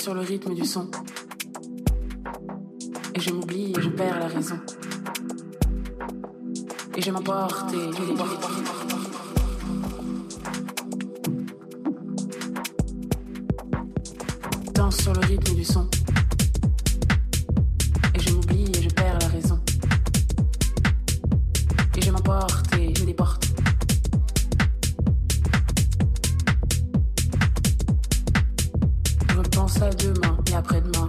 sur le rythme du son. ça demain et après-demain.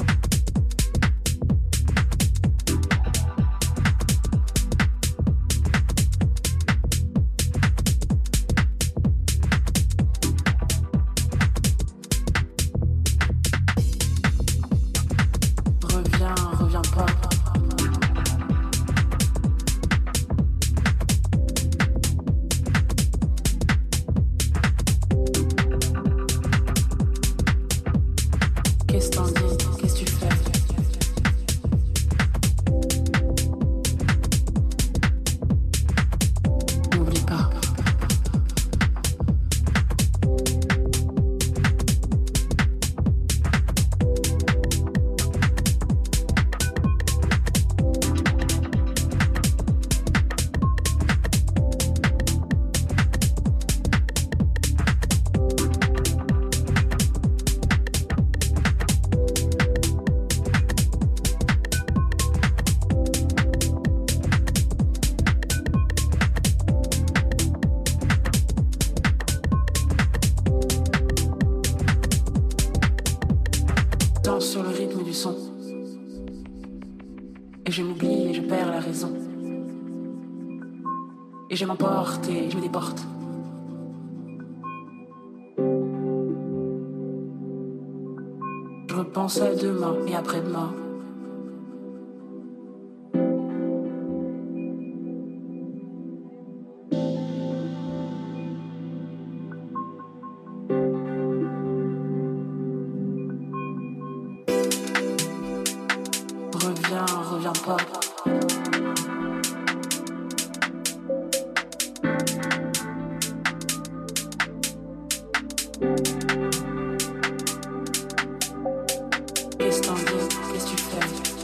Show.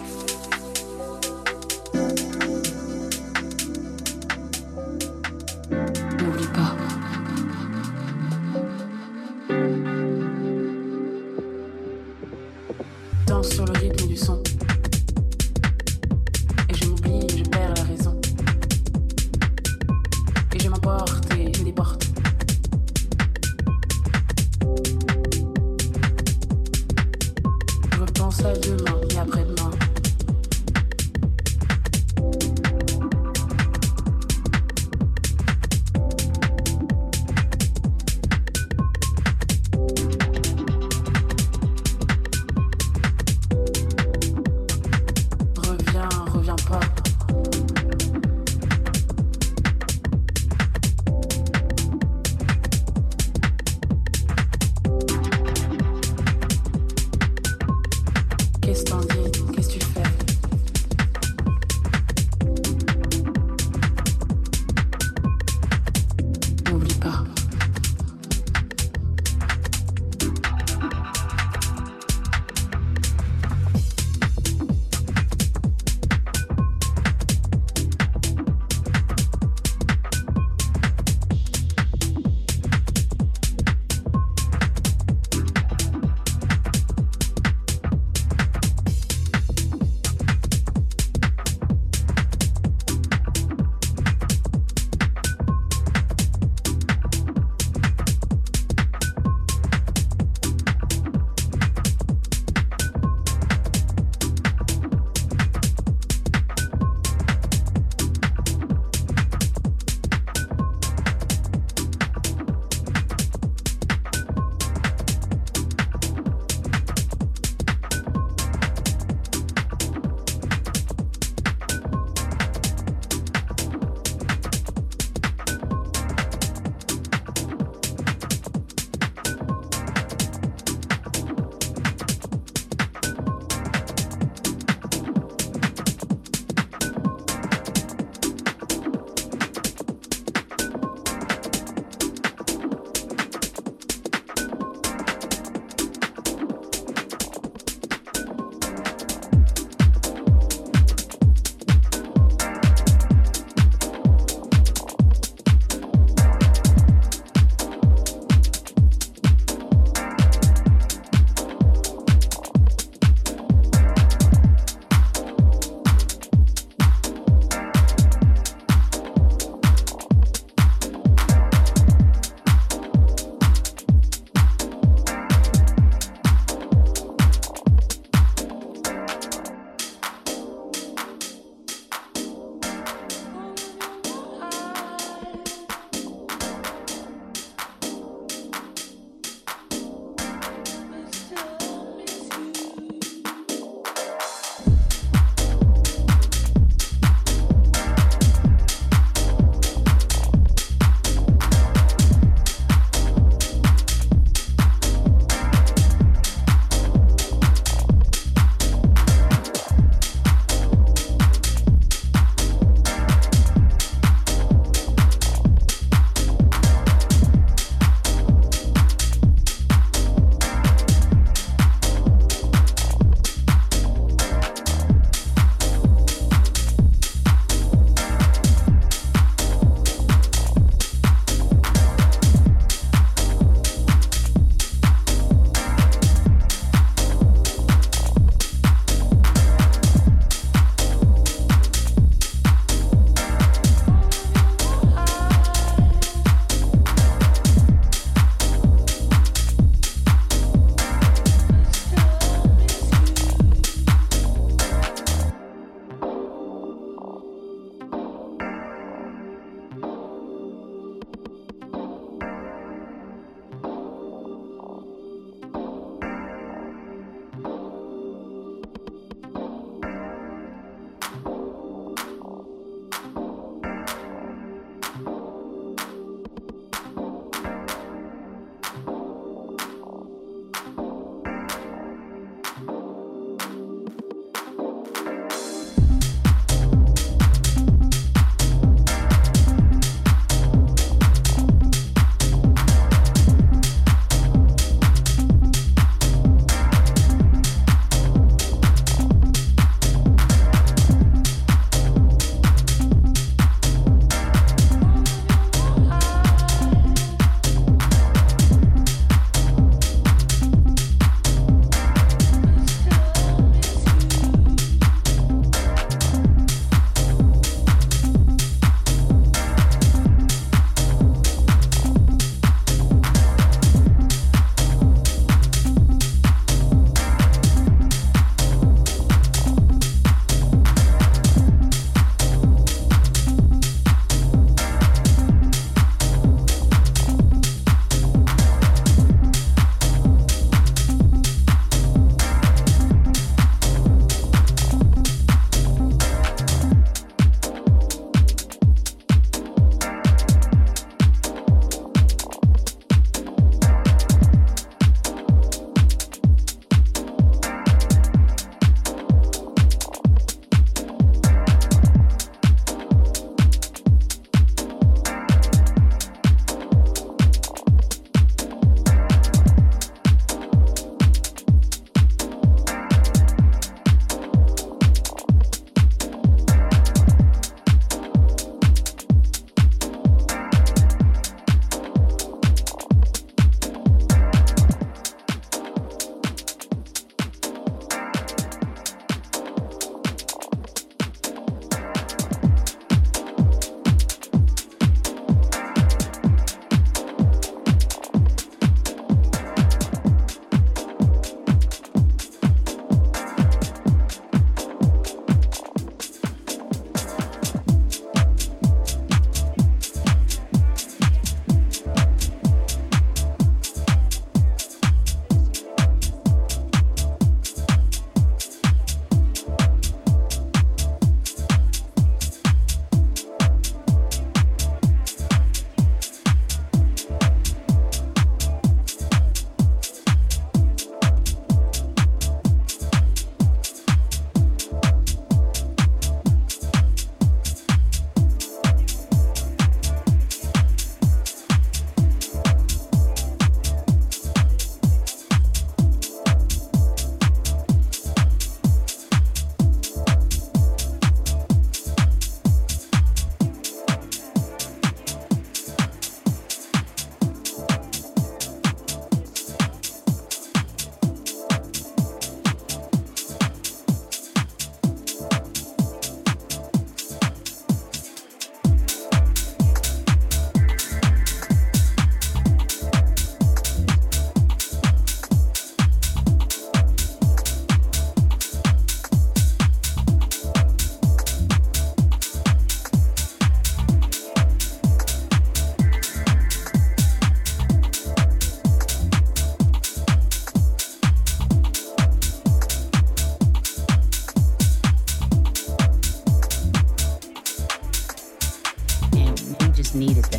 needed that.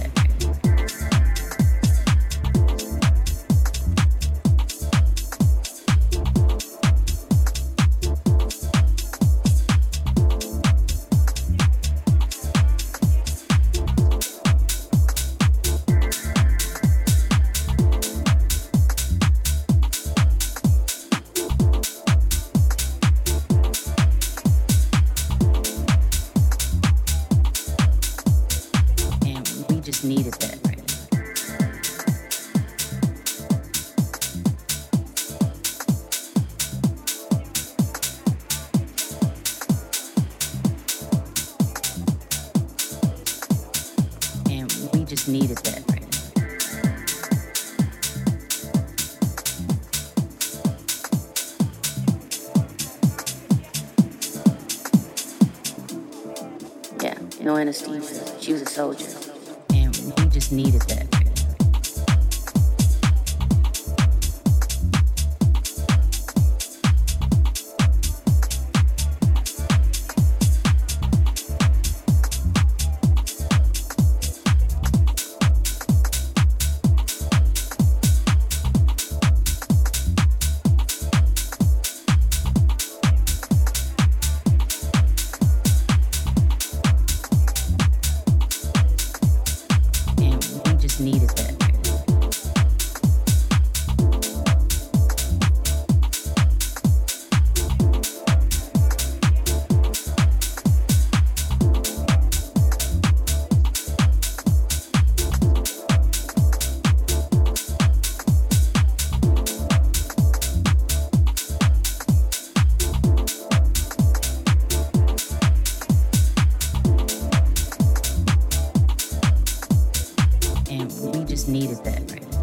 And we just needed that right now.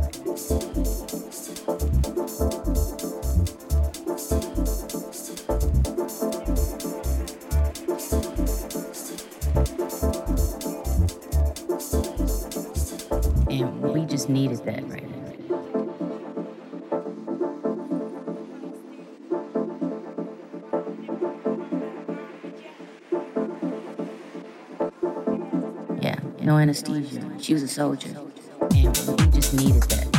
And we just needed that right now. no anesthesia. She was a soldier. And we just needed that.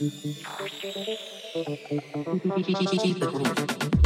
Keep it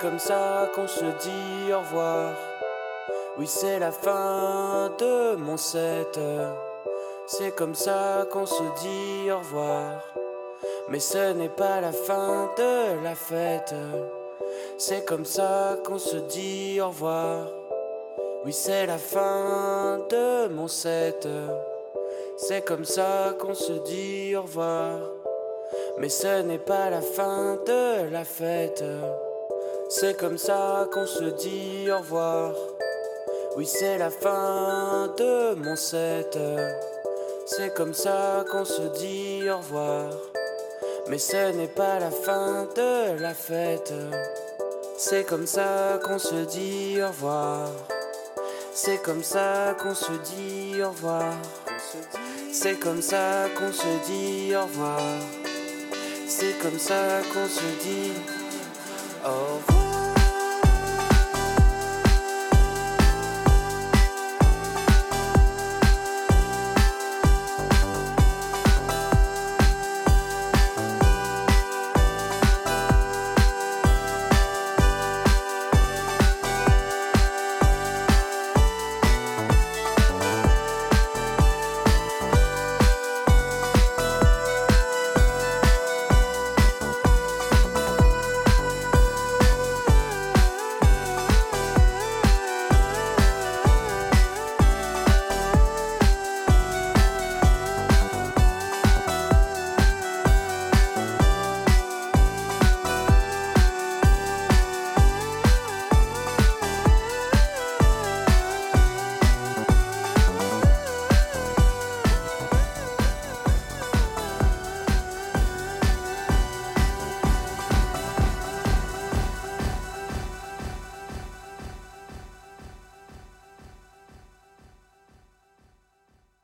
comme ça qu'on se dit au revoir. Oui, c'est la fin de mon set. C'est comme ça qu'on se dit au revoir. Mais ce n'est pas la fin de la fête. C'est comme ça qu'on se dit au revoir. Oui, c'est la fin de mon set. C'est comme ça qu'on se dit au revoir. Mais ce n'est pas la fin de la fête. C'est comme ça qu'on se dit au revoir. Oui, c'est la fin de mon set. C'est comme ça qu'on se dit au revoir. Mais ce n'est pas la fin de la fête. C'est comme ça qu'on se dit au revoir. C'est comme ça qu'on se dit au revoir. C'est comme ça qu'on se dit au revoir. C'est comme ça qu'on se dit au revoir.